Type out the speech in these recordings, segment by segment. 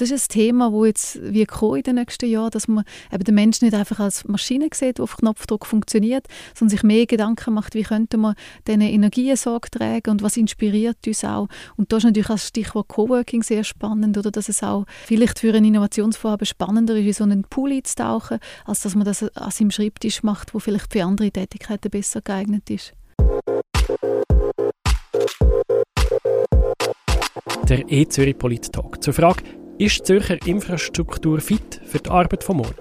Das ist ein Thema, das jetzt wie in den nächsten Jahren, dass man eben den Menschen nicht einfach als Maschine sieht, die auf Knopfdruck funktioniert, sondern sich mehr Gedanken macht, wie könnte man diesen Energien Sorge tragen und was inspiriert uns auch. Und da ist natürlich das Stichwort Coworking sehr spannend, oder dass es auch vielleicht für ein Innovationsvorhaben spannender ist, in so einen Pool einzutauchen, als dass man das an seinem Schreibtisch macht, wo vielleicht für andere Tätigkeiten besser geeignet ist. Der E-Zürich Polit-Talk zur Frage, ist die Zürcher Infrastruktur fit für die Arbeit von morgen?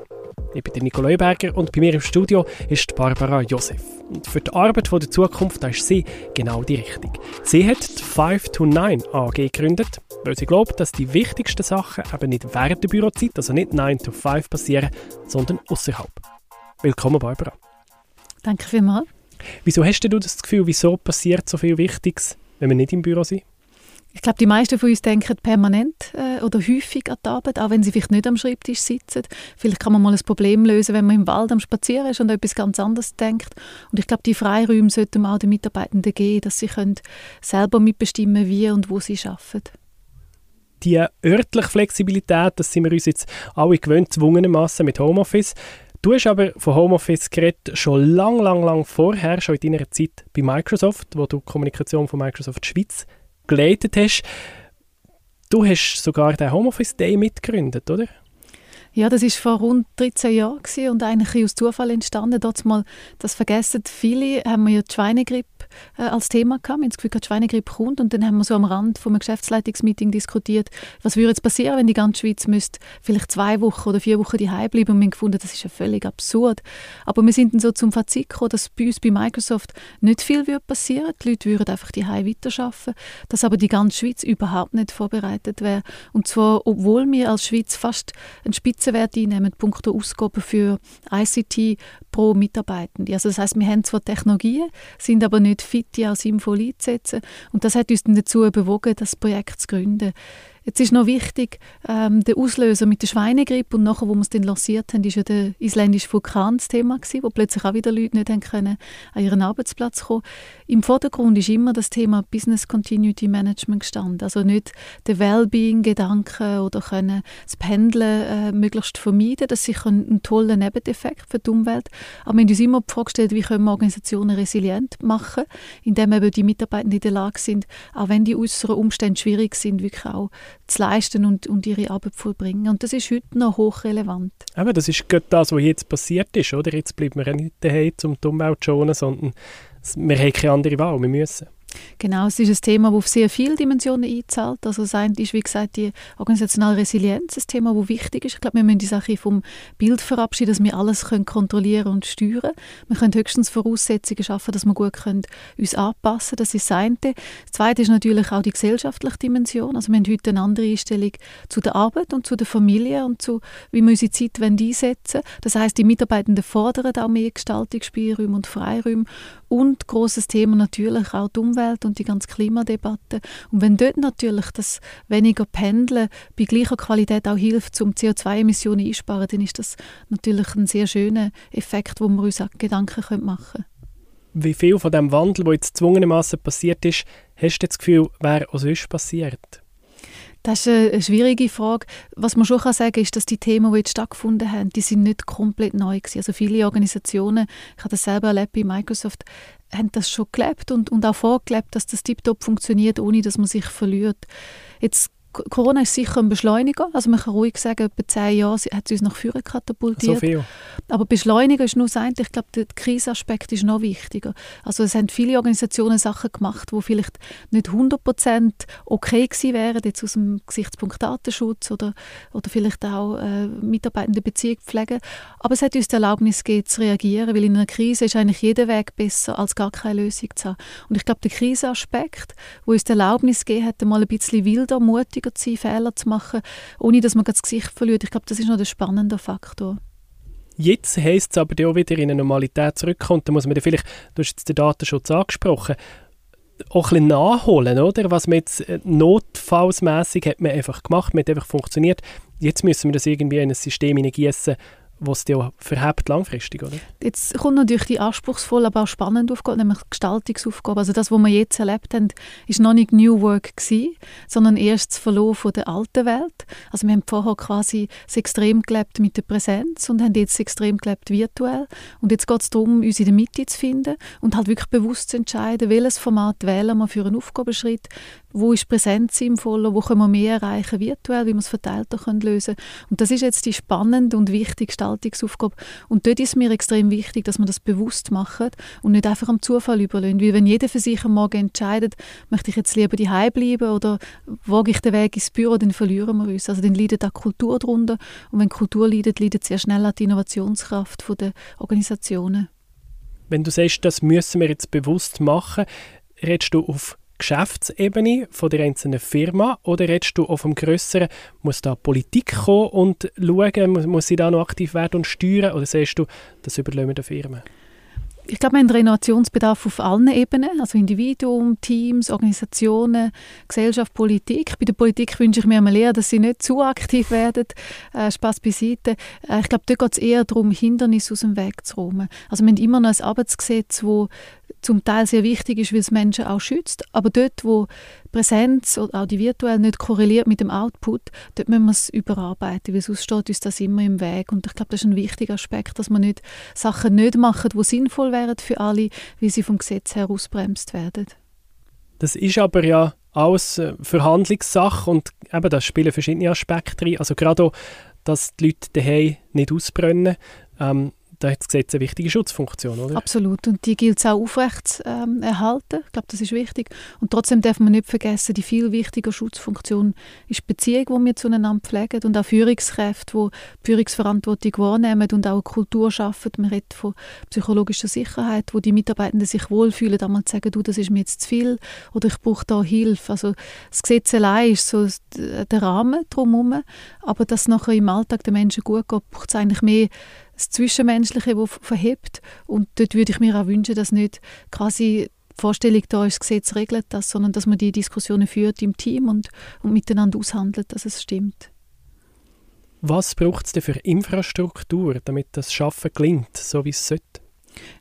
Ich bin Nico Berger und bei mir im Studio ist Barbara Josef. Und für die Arbeit der Zukunft ist sie genau die Richtung. Sie hat die 5 to 9 AG gegründet, weil sie glaubt, dass die wichtigsten Sachen eben nicht während der Bürozeit, also nicht 9 to 5 passieren, sondern außerhalb. Willkommen, Barbara. Danke vielmals. Wieso hast du das Gefühl, wieso passiert so viel Wichtiges, wenn wir nicht im Büro sind? Ich glaube, die meisten von uns denken permanent äh, oder häufig an die Arbeit, auch wenn sie vielleicht nicht am Schreibtisch sitzen. Vielleicht kann man mal ein Problem lösen, wenn man im Wald am Spazieren ist und etwas ganz anderes denkt. Und ich glaube, die Freiräume sollten wir auch den Mitarbeitenden geben, dass sie können selber mitbestimmen wie und wo sie arbeiten die örtliche Flexibilität, das sind wir uns jetzt alle gewöhnt, zwungenermassen mit Homeoffice. Du hast aber von Homeoffice geredet schon lang, lang, lang vorher, schon in deiner Zeit bei Microsoft, wo du Kommunikation von Microsoft Schweiz geleitet hast. Du hast sogar den Homeoffice Day mitgegründet, oder? Ja, das ist vor rund 13 Jahren und eigentlich aus Zufall entstanden. Dort mal, das vergessen viele, haben wir ja die Schweinegrippe äh, als Thema gehabt. Wir haben das Gefühl, die Schweinegrippe kommt und dann haben wir so am Rand von einem Geschäftsleitungsmeeting diskutiert, was würde jetzt passieren, wenn die ganze Schweiz müsste vielleicht zwei Wochen oder vier Wochen daheim bleiben und wir haben gefunden, das ist ja völlig absurd. Aber wir sind dann so zum Fazit gekommen, dass bei uns bei Microsoft nicht viel würde passieren. Die Leute würden einfach daheim weiterarbeiten, dass aber die ganze Schweiz überhaupt nicht vorbereitet wäre. Und zwar, obwohl wir als Schweiz fast einen Spitze Spitzenwert einnehmen, punkto Ausgaben für ICT pro Mitarbeitende. Also das heißt, wir haben zwar Technologien, sind aber nicht fit, die auch sinnvoll einzusetzen. Und das hat uns dann dazu bewogen, das Projekt zu gründen. Jetzt ist noch wichtig, ähm, der Auslöser mit der Schweinegrippe und nachher, wo wir es dann lanciert haben, ist ja der isländische Vulkan das Thema gewesen, wo plötzlich auch wieder Leute nicht haben können an ihren Arbeitsplatz kommen. Im Vordergrund ist immer das Thema Business Continuity Management gestanden, also nicht der Wellbeing-Gedanke oder können das Pendeln äh, möglichst vermeiden, das ist sicher ein, toller Nebeneffekt für die Umwelt, aber wir haben uns immer die Frage gestellt, wie können wir Organisationen resilient machen, indem eben die Mitarbeitenden in der Lage sind, auch wenn die äußeren Umstände schwierig sind, wirklich auch zu leisten und, und ihre Arbeit vollbringen. Und das ist heute noch hochrelevant. Aber das ist gerade das, was jetzt passiert ist, oder? Jetzt bleiben wir nicht daheim, um die Umwelt zu schonen, sondern wir haben keine andere Wahl, wir müssen. Genau, es ist ein Thema, das auf sehr viele Dimensionen einzahlt. Also das eine ist, wie gesagt, die organisationale Resilienz, ein Thema, das wichtig ist. Ich glaube, wir müssen die Sache vom Bild verabschieden, dass wir alles können kontrollieren und steuern Wir können höchstens Voraussetzungen schaffen, dass wir gut können uns anpassen können. Das ist das eine. Das zweite ist natürlich auch die gesellschaftliche Dimension. Also wir haben heute eine andere Einstellung zu der Arbeit und zu der Familie und zu, wie wir unsere Zeit einsetzen wollen. Das heißt, die Mitarbeitenden fordern auch mehr Gestaltungsspielräume und Freiräume. Und großes Thema natürlich auch die Umwelt Umwelt und die ganze Klimadebatte. Und wenn dort natürlich das weniger Pendeln bei gleicher Qualität auch hilft, um CO2-Emissionen einsparen, dann ist das natürlich ein sehr schöner Effekt, wo wir uns auch Gedanken machen können. Wie viel von dem Wandel, der jetzt zwungenermaßen passiert ist, hast du das Gefühl, wäre auch sonst passiert? Das ist eine schwierige Frage. Was man schon sagen kann, ist, dass die Themen, die jetzt stattgefunden haben, die sind nicht komplett neu gewesen. Also viele Organisationen, ich habe das selber erlebt bei Microsoft, haben das schon gelebt und, und auch vorgelebt, dass das tiptop funktioniert, ohne dass man sich verliert. Jetzt Corona ist sicher ein Beschleuniger. Also man kann ruhig sagen, etwa zehn Jahre hat es uns nach vorne katapultiert. So viel. Aber Beschleuniger ist nur das eine. Ich glaube, der Krisenaspekt ist noch wichtiger. Also es haben viele Organisationen Sachen gemacht, die vielleicht nicht 100% okay gewesen wären, jetzt aus dem Gesichtspunkt Datenschutz oder, oder vielleicht auch äh, mitarbeitende Beziehung pflegen. Aber es hat uns die Erlaubnis gegeben, zu reagieren, weil in einer Krise ist eigentlich jeder Weg besser, als gar keine Lösung zu haben. Und ich glaube, der Krisenaspekt, wo uns die Erlaubnis gegeben hat, mal ein bisschen wilder, mutiger mutiger zu sein, Fehler zu machen, ohne dass man das Gesicht verliert. Ich glaube, das ist noch der spannende Faktor. Jetzt heisst es aber auch wieder in eine Normalität zurückkommt, da muss man vielleicht, du hast jetzt den Datenschutz angesprochen, auch ein bisschen nachholen, oder? Was man jetzt äh, notfallsmässig hat man einfach gemacht, man hat einfach funktioniert. Jetzt müssen wir das irgendwie in ein System hineingießen, was dich auch verhebt langfristig, oder? Jetzt kommt natürlich die anspruchsvolle, aber auch spannende Aufgabe, nämlich die Gestaltungsaufgabe. Also das, was wir jetzt erlebt haben, ist noch nicht New Work gewesen, sondern erst das Verlassen von der alten Welt. Also wir haben vorher quasi das extrem gelebt mit der Präsenz und haben jetzt extrem gelebt virtuell. Und jetzt geht es darum, uns in der Mitte zu finden und halt wirklich bewusst zu entscheiden, welches Format wählen wir für einen Aufgabenschritt, wo ist Präsenz sinnvoller, wo können wir mehr erreichen virtuell, wie wir es verteilter können lösen Und das ist jetzt die spannende und wichtige Gestaltungsaufgabe. Und dort ist mir extrem wichtig, dass man das bewusst macht und nicht einfach am Zufall überlässt. Weil wenn jeder für sich am Morgen entscheidet, möchte ich jetzt lieber daheim bleiben oder wage ich den Weg ins Büro, dann verlieren wir uns. Also dann leidet auch Kultur darunter. Und wenn Kultur leidet, leidet sehr schnell auch die Innovationskraft der Organisationen. Wenn du sagst, das müssen wir jetzt bewusst machen, redest du auf Geschäftsebene von der einzelnen Firma oder redest du auf dem grösseren, muss da Politik kommen und schauen, muss, sie da noch aktiv werden und steuern oder sagst du, das überlassen wir den Firmen? Ich glaube, wir haben Renovationsbedarf auf allen Ebenen, also Individuum, Teams, Organisationen, Gesellschaft, Politik. Bei der Politik wünsche ich mir mal eher, dass sie nicht zu aktiv werden. Äh, Spaß beiseite. Äh, ich glaube, dort geht es eher darum, Hindernisse aus dem Weg zu räumen. Also wir haben immer noch ein Arbeitsgesetz, das zum Teil sehr wichtig ist, weil es Menschen auch schützt. Aber dort, wo Präsenz oder auch die virtuell nicht korreliert mit dem Output, dort müssen wir es überarbeiten, weil sonst steht uns das immer im Weg. Und ich glaube, das ist ein wichtiger Aspekt, dass man nicht Sachen nicht machen, die sinnvoll wären für alle, wie sie vom Gesetz her ausbremst werden. Das ist aber ja alles äh, Verhandlungssache und eben, da spielen verschiedene Aspekte rein. Also gerade auch, dass die Leute daheim nicht ausbrennen. Ähm, da hat das Gesetz eine wichtige Schutzfunktion, oder? Absolut. Und die gilt es auch aufrecht ähm, erhalten. Ich glaube, das ist wichtig. Und trotzdem darf man nicht vergessen, die viel wichtige Schutzfunktion ist die Beziehung, die wir zueinander pflegen und auch Führungskräfte, die, die Führungsverantwortung wahrnehmen und auch eine Kultur schaffen. Man redet von psychologischer Sicherheit, wo die Mitarbeitenden sich wohlfühlen, einmal zu sagen, du, das ist mir jetzt zu viel oder ich brauche da Hilfe. Also das Gesetz allein ist so der Rahmen drumherum, aber dass nachher im Alltag den Menschen gut geht, braucht es eigentlich mehr das Zwischenmenschliche, das verhebt. Und dort würde ich mir auch wünschen, dass nicht quasi die Vorstellung da ist, das Gesetz regelt das, sondern dass man die Diskussionen führt im Team und, und miteinander aushandelt, dass es stimmt. Was braucht es denn für Infrastruktur, damit das Schaffen gelingt, so wie es sollte?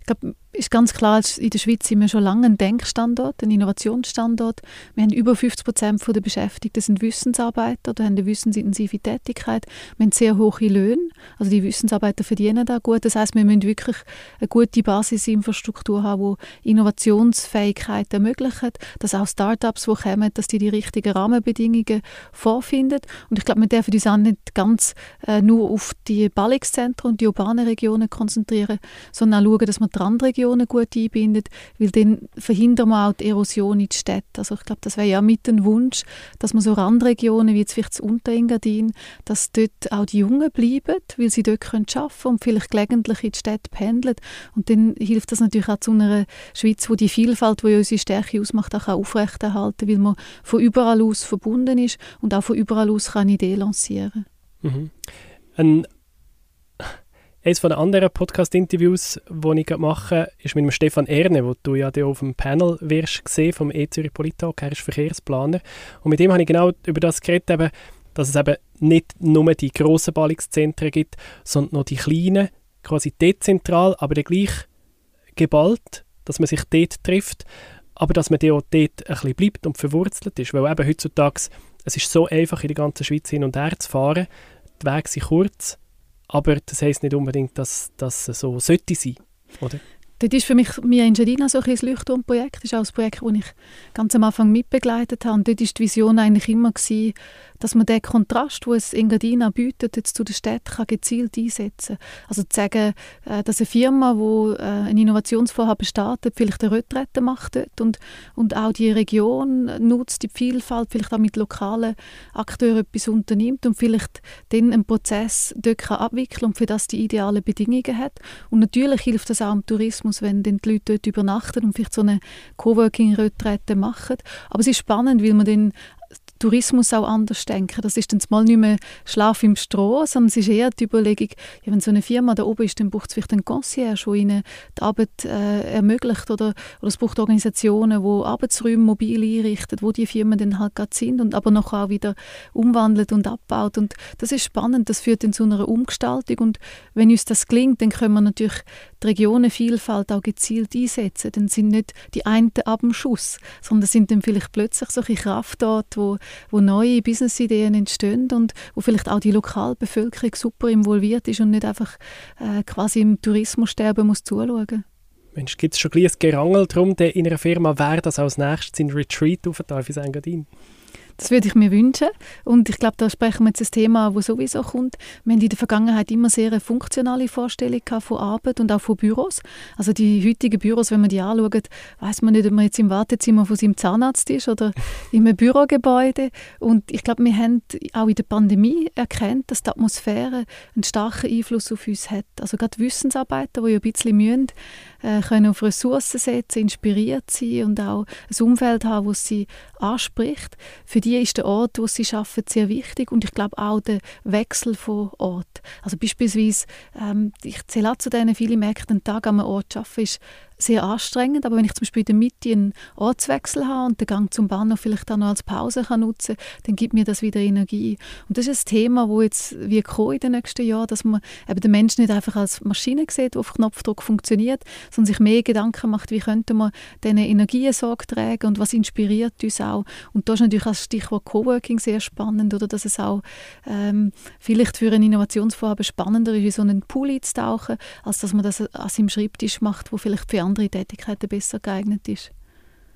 Ich glaube, ist ganz klar, in der Schweiz sind wir schon lange ein Denkstandort, ein Innovationsstandort. Wir haben über 50 Prozent der Beschäftigten sind Wissensarbeiter oder haben eine wissensintensive Tätigkeit. Wir haben sehr hohe Löhne, also die Wissensarbeiter verdienen da gut. Das heißt, wir müssen wirklich eine gute Basisinfrastruktur haben, die Innovationsfähigkeit ermöglicht, dass auch Startups, die kommen, dass die die richtigen Rahmenbedingungen vorfinden. Und ich glaube, wir dürfen uns auch nicht ganz äh, nur auf die Ballungszentren und die urbanen Regionen konzentrieren, sondern auch schauen, dass wir die Randregionen Regionen gut einbindet, weil dann verhindern wir auch die Erosion in die Städte. Also ich glaube, das wäre ja mit ein Wunsch, dass man so Randregionen wie jetzt vielleicht das Unterengadin, dass dort auch die Jungen bleiben, weil sie dort können arbeiten und vielleicht gelegentlich in die Städte pendeln. Und dann hilft das natürlich auch zu einer Schweiz, wo die Vielfalt, die unsere Stärke ausmacht, auch aufrechterhalten weil man von überall aus verbunden ist und auch von überall aus kann eine Idee lancieren. Mhm. Ein eines von anderen Podcast-Interviews, die ich mache, ist mit dem Stefan Erne, wo du ja auf dem Panel wirst gesehen vom E-Zürich Politalk. Er ist Verkehrsplaner. Und mit ihm habe ich genau über das geredet, eben, dass es eben nicht nur die grossen Ballungszentren gibt, sondern noch die kleinen, quasi dezentral, aber gleich geballt, dass man sich dort trifft, aber dass man auch dort ein bisschen bleibt und verwurzelt ist. Weil eben heutzutage, es ist so einfach, in der ganzen Schweiz hin und her zu fahren, die Wege sind kurz, aber das heisst nicht unbedingt, dass das so sollte sein, oder? Dort ist für mich Mia Engadina so ein Leuchtturmprojekt. Das ist auch ein Projekt, das ich ganz am Anfang mitbegleitet habe. Und dort war die Vision eigentlich immer, gewesen, dass man den Kontrast, den es Engadina bietet, jetzt zu der Stadt kann gezielt einsetzen kann. Also zu sagen, äh, dass eine Firma, die äh, ein Innovationsvorhaben startet, vielleicht eine Retrette macht dort und, und auch die Region nutzt, die Vielfalt, vielleicht auch mit lokalen Akteuren etwas unternimmt und vielleicht dann einen Prozess dort kann abwickeln und für das die idealen Bedingungen hat. Und natürlich hilft das auch im Tourismus, wenn dann die Leute dort übernachten und vielleicht so eine Coworking-Retrette machen. Aber es ist spannend, weil man dann Tourismus auch anders denken. Das ist dann mal nicht mehr Schlaf im Stroh, sondern es ist eher die Überlegung, ja, wenn so eine Firma da oben ist, dann braucht es vielleicht einen Concierge, der ihnen die Arbeit äh, ermöglicht oder, oder es braucht Organisationen, die Arbeitsräume mobil einrichten, wo die Firmen dann halt gerade sind und aber noch auch wieder umwandelt und abbaut und das ist spannend, das führt dann zu einer Umgestaltung und wenn uns das gelingt, dann können wir natürlich die Regionenvielfalt auch gezielt einsetzen. Dann sind nicht die einen ab dem Schuss, sondern sind dann vielleicht plötzlich solche Kraftorte, wo, wo neue Businessideen entstehen und wo vielleicht auch die Lokalbevölkerung super involviert ist und nicht einfach äh, quasi im Tourismus sterben muss zuschauen. Mensch, gibt es schon ein, Gerangel darum, in einer Firma, wer das als nächstes in Retreat auf darf in Engadin? Das würde ich mir wünschen. Und ich glaube, da sprechen wir jetzt ein Thema, das sowieso kommt. Wir haben in der Vergangenheit immer sehr eine funktionale Vorstellung von Arbeit und auch von Büros. Also die heutigen Büros, wenn man die anschaut, weiß man nicht, ob man jetzt im Wartezimmer von seinem Zahnarzt ist oder in einem Bürogebäude. Und ich glaube, wir haben auch in der Pandemie erkannt, dass die Atmosphäre einen starken Einfluss auf uns hat. Also gerade Wissensarbeiter, die ja ein bisschen mühen, äh, können auf Ressourcen setzen, inspiriert sein und auch ein Umfeld haben, das sie anspricht. Für die ist der Ort, wo sie arbeiten, sehr wichtig und ich glaube auch der Wechsel von Ort. Also beispielsweise, ähm, ich zähle auch zu denen, viele merken, einen Tag an einem Ort arbeiten ist sehr anstrengend, aber wenn ich zum Beispiel in der Mitte einen Ortswechsel habe und den Gang zum Bahnhof vielleicht auch noch als Pause kann nutzen kann, dann gibt mir das wieder Energie. Und das ist ein Thema, wo jetzt wie kommen in den nächsten Jahren, dass man eben den Menschen nicht einfach als Maschine sieht, die auf Knopfdruck funktioniert, sondern sich mehr Gedanken macht, wie könnte man diesen Energien Sorge tragen und was inspiriert uns auch. Und da ist natürlich als Stichwort Coworking sehr spannend, oder dass es auch ähm, vielleicht für ein Innovationsvorhaben spannender ist, in so einen Pool einzutauchen, als dass man das an seinem Schreibtisch macht, wo vielleicht für andere Tätigkeiten besser geeignet ist.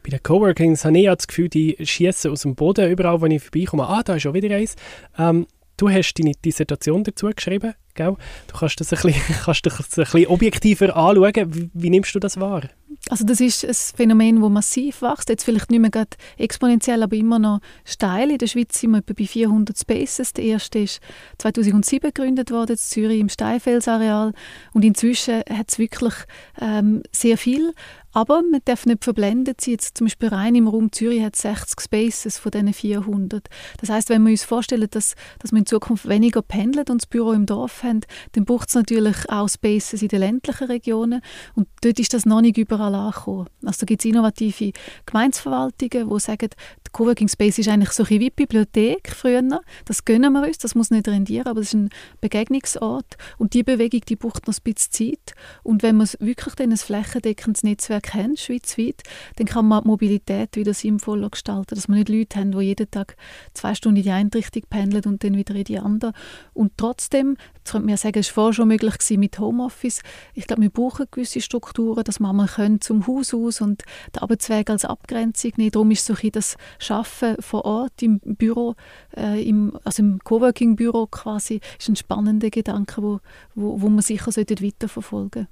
Bei den Coworkings habe ich das Gefühl, die schießen aus dem Boden überall, wenn ich vorbeikomme. Ah, da ist schon wieder eins. Ähm, du hast deine Dissertation dazu geschrieben, gell? Du kannst das ein bisschen, kannst das ein bisschen objektiver anschauen. Wie, wie nimmst du das wahr? Also das ist ein Phänomen, das massiv wächst. Jetzt vielleicht nicht mehr gerade exponentiell, aber immer noch steil. In der Schweiz sind wir etwa bei 400 Spaces. Der erste ist 2007 gegründet worden, in Zürich im Steinfelsareal. Und inzwischen hat es wirklich ähm, sehr viel. Aber man darf nicht verblendet sein. Jetzt zum Beispiel rein im Raum Zürich hat 60 Spaces von diesen 400. Das heißt, wenn wir uns vorstellen, dass, dass wir in Zukunft weniger pendelt und das Büro im Dorf haben, dann braucht es natürlich auch Spaces in den ländlichen Regionen. Und dort ist das noch nicht überall angekommen. Also da gibt es innovative Gemeinsverwaltungen, die sagen, der Coworking Space ist eigentlich so ein wie Bibliothek früher. Das gönnen wir uns, das muss nicht rendieren, aber es ist ein Begegnungsort. Und die Bewegung, die braucht noch ein bisschen Zeit. Und wenn man wirklich dann ein flächendeckendes Netzwerk hat, schweizweit, dann kann man die Mobilität wieder sinnvoller gestalten, dass man nicht Leute haben, die jeden Tag zwei Stunden in die eine Richtung pendeln und dann wieder in die andere. Und trotzdem, jetzt könnte man ja sagen, es war vorher schon möglich mit Homeoffice. Ich glaube, wir brauchen gewisse Strukturen, dass man mal können zum Haus aus und den Arbeitsweg als Abgrenzung nehmen. Darum ist so ein das Schaffen vor Ort im Büro, äh, im, also im Coworking-Büro quasi, ist ein spannender Gedanke, wo, wo, wo man sicher weiterverfolgen sollte.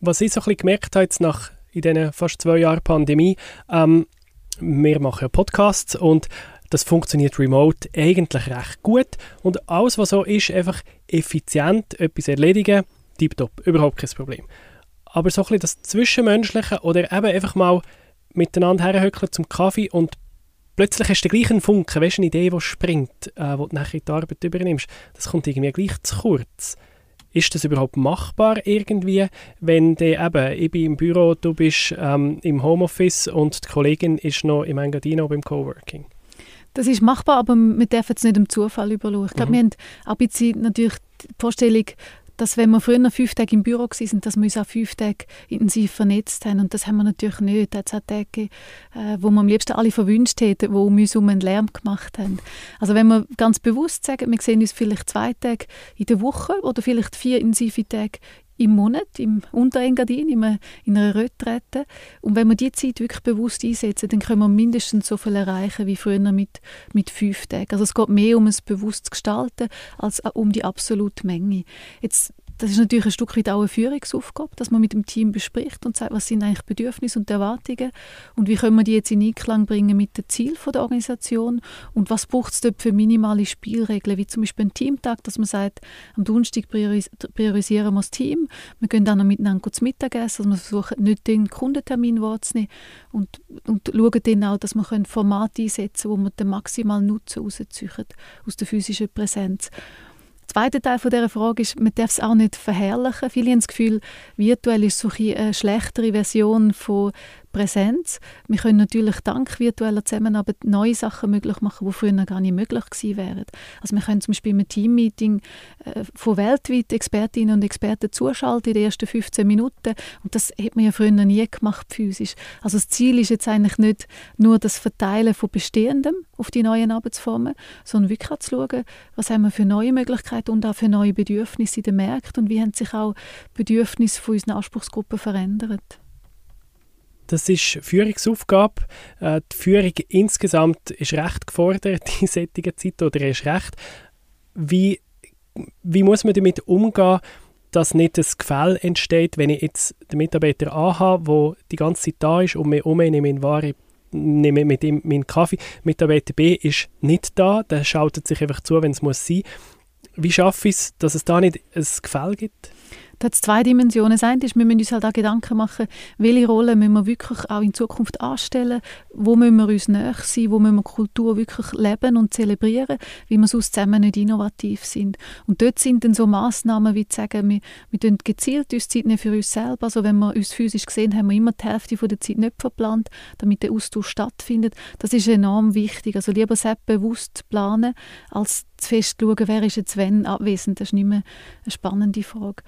Was ich so ein bisschen gemerkt habe jetzt nach in diesen fast zwei Jahren Pandemie, ähm, wir machen Podcasts und das funktioniert remote eigentlich recht gut und alles, was so ist, einfach effizient etwas erledigen, tiptop, überhaupt kein Problem. Aber so ein bisschen das Zwischenmenschliche oder eben einfach mal miteinander herhöckeln zum Kaffee und plötzlich hast du den gleichen Funken, weißt eine Idee, die springt, äh, wo du nachher die Arbeit übernimmst. Das kommt irgendwie gleich zu kurz. Ist das überhaupt machbar irgendwie, wenn du eben, ich bin im Büro, du bist ähm, im Homeoffice und die Kollegin ist noch im Engadino beim Coworking? Das ist machbar, aber wir dürfen es nicht dem Zufall überlassen. Ich glaube, mhm. wir haben auch ein bisschen natürlich die Vorstellung, dass wenn wir früher fünf Tage im Büro waren, dass wir uns auch fünf Tage intensiv vernetzt haben. Und das haben wir natürlich nicht. Es hat Tage, äh, wo wir am liebsten alle verwünscht hätten, die um uns herum einen Lärm gemacht haben. Also wenn wir ganz bewusst sagen, wir sehen uns vielleicht zwei Tage in der Woche oder vielleicht vier intensive Tage im Monat im Unterengadin, in, in einer Retrette. Und wenn wir die Zeit wirklich bewusst einsetzen, dann können wir mindestens so viel erreichen wie früher mit, mit fünf Tagen. Also es geht mehr um es bewusst zu gestalten, als um die absolute Menge. Jetzt das ist natürlich ein Stück weit auch eine Führungsaufgabe, dass man mit dem Team bespricht und sagt, was sind eigentlich Bedürfnisse und Erwartungen und wie können wir die jetzt in Einklang bringen mit den Zielen der Organisation und was braucht es dort für minimale Spielregeln, wie zum Beispiel ein Teamtag, dass man sagt, am Donnerstag prioris priorisieren wir das Team, wir gehen dann noch miteinander zu Mittagessen, also wir versuchen nicht den Kundentermin wahrzunehmen und, und schauen dann auch, dass wir Formate einsetzen können, wo wir den maximalen Nutzen aus der physischen Präsenz. Der zweite Teil von dieser Frage ist, man darf es auch nicht verherrlichen. Viele haben das Gefühl, virtuell ist so eine schlechtere Version von Präsenz. Wir können natürlich dank virtueller Zusammenarbeit neue Sachen möglich machen, die früher gar nicht möglich gewesen wären. Also wir können zum Beispiel im Teammeeting äh, von weltweit Expertinnen und Experten zuschalten in den ersten 15 Minuten und das hat man ja früher nie gemacht physisch. Also das Ziel ist jetzt eigentlich nicht nur das Verteilen von Bestehendem auf die neuen Arbeitsformen, sondern wirklich auch zu schauen, was haben wir für neue Möglichkeiten und auch für neue Bedürfnisse in den Märkten und wie haben sich auch Bedürfnisse von unseren Anspruchsgruppen verändert. Das ist Führungsaufgabe. Äh, die Führung insgesamt ist recht gefordert in solchen Zeiten oder ist recht. Wie, wie muss man damit umgehen, dass nicht das Gefälle entsteht, wenn ich jetzt den Mitarbeiter anhabe, der die ganze Zeit da ist und mir um nehme in Ware nehme mit ihm meinen Kaffee. Mitarbeiter B ist nicht da, der schaltet sich einfach zu, wenn es muss sein. Wie schaffe ich es, dass es da nicht ein Gefälle gibt? Da hat zwei Dimensionen. Das eine ist, wir müssen uns halt auch Gedanken machen, welche Rolle müssen wir wirklich auch in Zukunft anstellen, wo müssen wir uns näher sein, wo müssen wir Kultur wirklich leben und zelebrieren, wie wir sonst zusammen nicht innovativ sind. Und dort sind dann so Massnahmen, wie zu sagen, wir, wir gezielt uns Zeit nehmen für uns selber. Also wenn wir uns physisch sehen, haben wir immer die Hälfte von der Zeit nicht verplant, damit der Austausch stattfindet. Das ist enorm wichtig. Also lieber selbst bewusst planen, als zu fest schauen, wer ist jetzt wann abwesend. Das ist nicht mehr eine spannende Frage.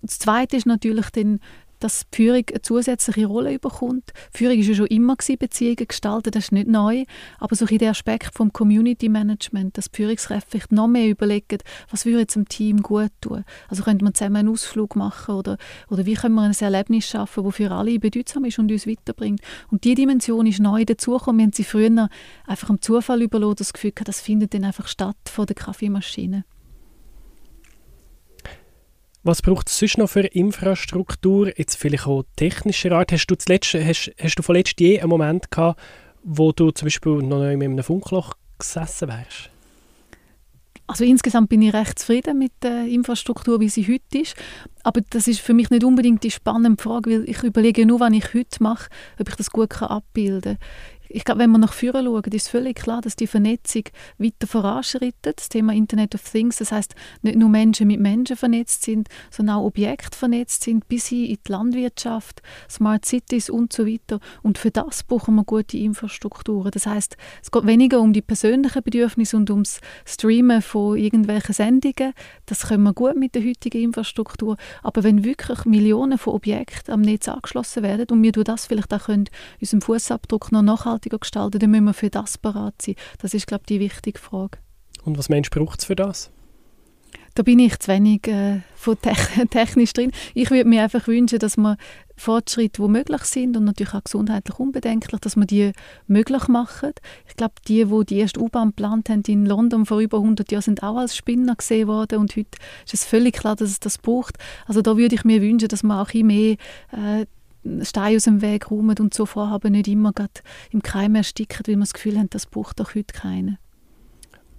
Das Zweite ist natürlich dann, dass Führung eine zusätzliche Rolle überkommt. Führung war ja schon immer gewesen, Beziehungen gestalten, das ist nicht neu, aber so der Aspekt vom Community Management, dass Führungskräfte vielleicht noch mehr überlegen, was würde jetzt dem Team gut tun. Also könnte man zusammen einen Ausflug machen oder, oder wie können wir ein Erlebnis schaffen, das für alle bedeutsam ist und uns weiterbringt. Und die Dimension ist neu dazugekommen. Wir haben sie früher einfach am Zufall überlassen, das Gefühl das findet dann einfach statt vor der Kaffeemaschine. Was braucht es sonst noch für Infrastruktur, jetzt vielleicht auch technischer Art? Hast du, zuletzt, hast, hast du vorletzt je einen Moment gehabt, wo du zum Beispiel noch in einem Funkloch gesessen wärst? Also insgesamt bin ich recht zufrieden mit der Infrastruktur, wie sie heute ist. Aber das ist für mich nicht unbedingt die spannende Frage, weil ich überlege nur, was ich heute mache, ob ich das gut abbilden kann ich glaube, wenn wir nach vorne schauen, ist völlig klar, dass die Vernetzung weiter voranschreitet. Das Thema Internet of Things, das heißt nicht nur Menschen mit Menschen vernetzt sind, sondern auch Objekte vernetzt sind, bis hin in die Landwirtschaft, Smart Cities und so weiter. Und für das brauchen wir gute Infrastrukturen. Das heißt, es geht weniger um die persönlichen Bedürfnisse und ums Streamen von irgendwelchen Sendungen. Das können wir gut mit der heutigen Infrastruktur. Aber wenn wirklich Millionen von Objekten am Netz angeschlossen werden und wir durch das vielleicht auch können, unseren Fußabdruck noch nachhaltig nachhaltiger gestalten, dann müssen wir für das bereit sein. Das ist, glaube ich, die wichtige Frage. Und was meinst du, braucht es für das? Da bin ich zu wenig äh, von te technisch drin. Ich würde mir einfach wünschen, dass wir Fortschritte, die möglich sind und natürlich auch gesundheitlich unbedenklich, dass wir die möglich machen. Ich glaube, die, die die erste U-Bahn geplant haben in London vor über 100 Jahren, sind auch als Spinner gesehen worden und heute ist es völlig klar, dass es das braucht. Also da würde ich mir wünschen, dass man auch mehr äh, Steine aus dem Weg räumen und so Vorhaben nicht immer im Keim ersticken, weil wir das Gefühl haben, das braucht doch heute keiner.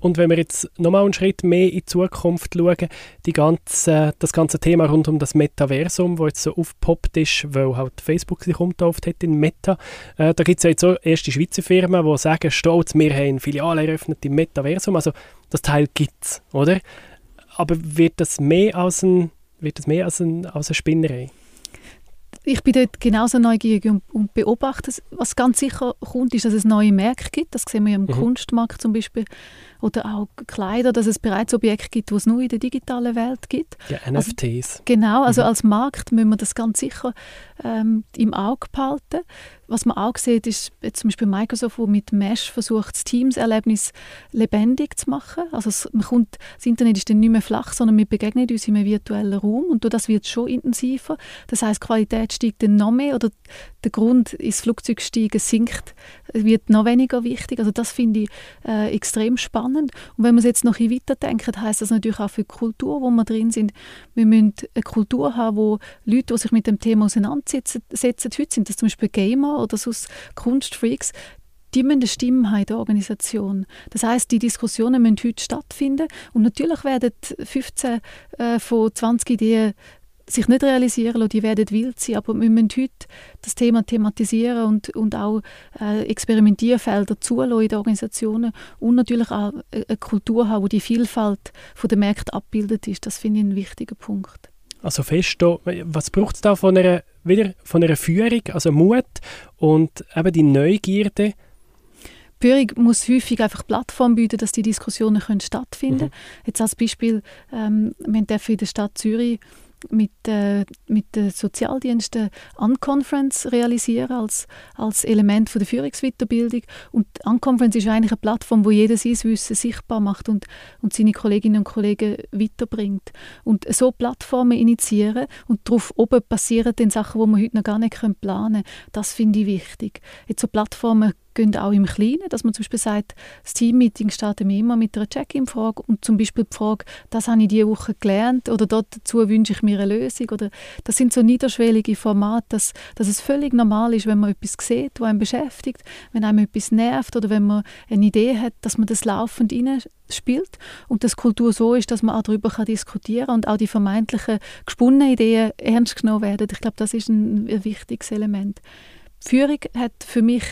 Und wenn wir jetzt nochmal einen Schritt mehr in die Zukunft schauen, die ganze, das ganze Thema rund um das Metaversum, das jetzt so aufgepoppt ist, weil halt Facebook sich umgetauft hat in Meta, äh, da gibt es ja jetzt so erste Schweizer Firmen, die sagen, stolz, wir haben Filiale eröffnet im Metaversum, also das Teil gibt es, oder? Aber wird das mehr als, ein, wird das mehr als, ein, als eine Spinnerei? Ich bin dort genauso neugierig und, und, beobachte Was ganz sicher kommt, ist, dass es neue Märkte gibt. Das sehen wir im mhm. Kunstmarkt zum Beispiel. Oder auch Kleider, dass es bereits Objekte gibt, die es nur in der digitalen Welt gibt. Ja, NFTs. Also, genau, also mhm. als Markt müssen wir das ganz sicher ähm, im Auge behalten. was man auch sieht, ist zum Beispiel Microsoft, wo mit Mesh versucht, das Teams-Erlebnis lebendig zu machen. Also es, man kommt, das Internet ist dann nicht mehr flach, sondern wir begegnen uns in einem virtuellen Raum und das wird schon intensiver. Das heißt, die Qualität steigt dann noch mehr oder der Grund ins Flugzeug steigen sinkt, wird noch weniger wichtig. Also das finde ich äh, extrem spannend. Und wenn man es jetzt noch ein weiter denkt, heißt das natürlich auch für die Kultur, wo wir drin sind. Wir müssen eine Kultur haben, wo Leute, die sich mit dem Thema auseinandersetzen, heute sind das zum Beispiel Gamer oder sonst Kunstfreaks, die müssen eine Stimme haben in der Organisation. Das heißt, die Diskussionen müssen heute stattfinden und natürlich werden 15 äh, von 20 Ideen sich nicht realisieren lassen, die werden wild sein, aber wir müssen heute das Thema thematisieren und, und auch äh, Experimentierfelder zulassen in den Organisationen und natürlich auch eine Kultur haben, wo die Vielfalt von der Märkte abbildet ist. Das finde ich einen wichtigen Punkt. Also fest, was braucht es da von einer, wieder von einer Führung, also Mut und eben die Neugierde, Führung muss häufig einfach Plattform bieten, dass die Diskussionen können stattfinden können. Mhm. Jetzt als Beispiel, ähm, wir dürfen in der Stadt Zürich mit, äh, mit den Sozialdiensten Unconference realisieren als, als Element von der Führungsweiterbildung. Und Unconference ist eigentlich eine Plattform, wo jeder sein Wissen sichtbar macht und, und seine Kolleginnen und Kollegen weiterbringt. Und so Plattformen initiieren und darauf oben passieren dann Sachen, die man heute noch gar nicht planen können, das finde ich wichtig. Jetzt so Plattformen gehen auch im Kleinen, dass man zum Beispiel sagt, das Teammeeting starten wir immer mit einer Check-in-Frage und zum Beispiel die Frage, das habe ich diese Woche gelernt oder dazu wünsche ich mir eine Lösung oder das sind so niederschwellige Formate, dass, dass es völlig normal ist, wenn man etwas sieht, was einen beschäftigt, wenn einem etwas nervt oder wenn man eine Idee hat, dass man das laufend spielt und dass Kultur so ist, dass man auch darüber kann diskutieren und auch die vermeintlichen gesponnenen Ideen ernst genommen werden. Ich glaube, das ist ein wichtiges Element. Führung hat für mich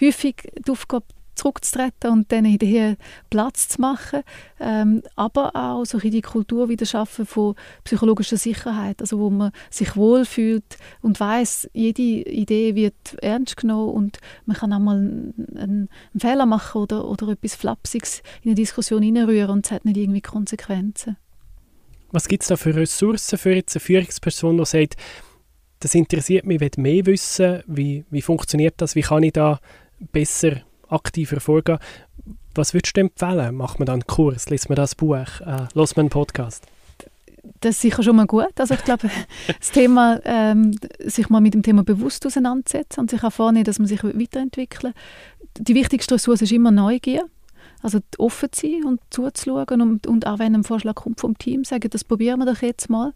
häufig die Aufgabe, zurückzutreten und diesen Ideen Platz zu machen, ähm, aber auch so die Kultur wieder schaffen von psychologischer Sicherheit, also wo man sich wohlfühlt und weiß, jede Idee wird ernst genommen und man kann auch mal einen, einen Fehler machen oder, oder etwas Flapsiges in eine Diskussion hineinrühren und es hat nicht irgendwie Konsequenzen. Was gibt es da für Ressourcen für jetzt eine Führungsperson, die sagt, das interessiert mich, ich will mehr wissen, wie, wie funktioniert das, wie kann ich da besser, aktiver vorgehen. Was würdest du empfehlen? Macht man dann einen Kurs, liest man das Buch, äh, hört man einen Podcast? Das ist sicher schon mal gut. Also ich glaube, das Thema, ähm, sich mal mit dem Thema bewusst auseinandersetzen und sich auch vornehmen, dass man sich weiterentwickeln Die wichtigste Ressource ist immer Neugier. Also offen zu sein und zuzuschauen und, und auch wenn ein Vorschlag kommt vom Team, sagen, das probieren wir doch jetzt mal.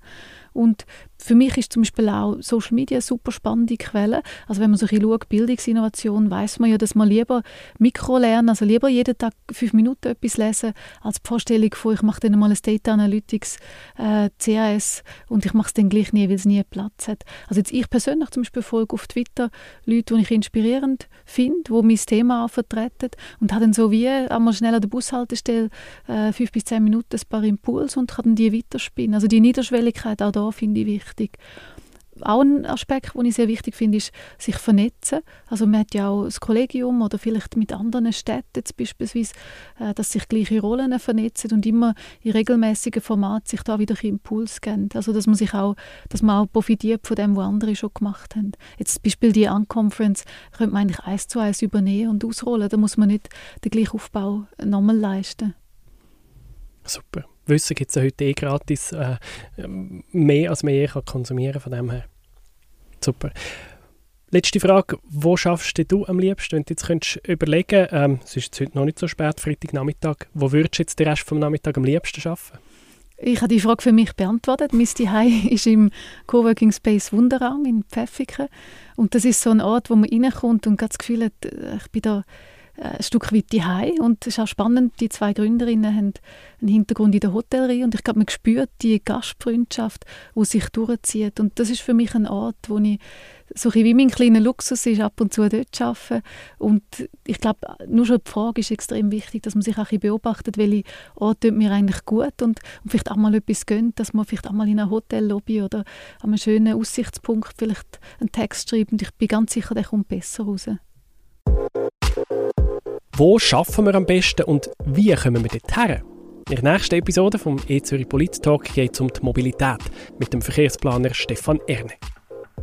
Und für mich ist zum Beispiel auch Social Media eine super spannende Quelle. Also wenn man so ein bisschen schaut, Bildungsinnovation, weiß man ja, dass man lieber Mikro lernen, also lieber jeden Tag fünf Minuten etwas lesen, als die Vorstellung von, ich mache dann mal ein Data Analytics, äh, CAS und ich mache es dann gleich nie, weil es nie Platz hat. Also jetzt ich persönlich zum Beispiel folge auf Twitter Leute, die ich inspirierend finde, die mein Thema auch vertreten und habe dann so wie einmal schnell an der Bushaltestelle äh, fünf bis zehn Minuten ein paar Impulse und kann dann die weiterspinnen. Also die Niederschwelligkeit auch da finde ich wichtig. Auch ein Aspekt, den ich sehr wichtig finde, ist sich vernetzen. Also man hat ja auch das Kollegium oder vielleicht mit anderen Städten jetzt beispielsweise, äh, dass sich gleiche Rollen vernetzen und immer in regelmäßigen Format sich da wieder einen Impuls geben. Also dass man sich auch, dass man auch profitiert von dem, was andere schon gemacht haben. Jetzt zum Beispiel die Unconference könnte man eigentlich eins zu eins übernehmen und ausrollen. Da muss man nicht den gleichen Aufbau nochmal leisten. Super. Wissen gibt es ja heute eh gratis. Äh, mehr als man je kann konsumieren von dem her. Super. Letzte Frage, wo schaffst du am liebsten, wenn du jetzt könntest überlegen, ähm, es ist jetzt heute noch nicht so spät, Freitagnachmittag, wo würdest du jetzt den Rest vom Nachmittag am liebsten arbeiten? Ich habe die Frage für mich beantwortet. Mein Zuhause ist im Coworking Space Wunderraum in Pfäffiken und das ist so ein Ort, wo man reinkommt und das Gefühl hat, äh, ich bin da ein Stück weit die und es ist auch spannend, die zwei Gründerinnen haben einen Hintergrund in der Hotellerie. Und ich glaube, man spürt die Gastfreundschaft, die sich durchzieht. Und das ist für mich ein Ort, wo ich so wie mein kleiner Luxus ist, ab und zu dort arbeiten. Und ich glaube, nur schon die Frage ist extrem wichtig, dass man sich auch beobachtet, welche Orte tut mir eigentlich gut und, und vielleicht auch mal etwas gönnt, dass man vielleicht auch mal in einer Hotellobby oder an einem schönen Aussichtspunkt vielleicht einen Text schreibt. Und ich bin ganz sicher, der kommt besser raus. Wo schaffen wir am besten und wie kommen wir dort her? In der nächsten Episode vom E-Zürich Polit Talk geht es um die Mobilität mit dem Verkehrsplaner Stefan Erne.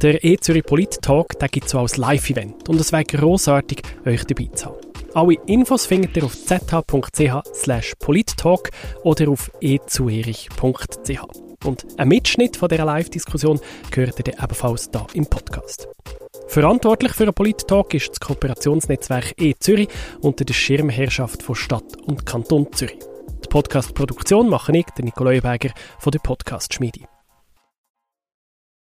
Der E-Zürich Polit-Talk gibt es so als Live-Event und es wäre grossartig, euch dabei zu haben. Alle Infos findet ihr auf zh.ch polittalk oder auf ezurich.ch. Und ein Mitschnitt von dieser Live-Diskussion gehört ihr ebenfalls hier im Podcast. Verantwortlich für den Polit-Talk ist das Kooperationsnetzwerk E-Zürich unter der Schirmherrschaft von Stadt und Kanton Zürich. Die Podcast-Produktion mache ich, der Nikolai Berger von der Podcast-Schmiede.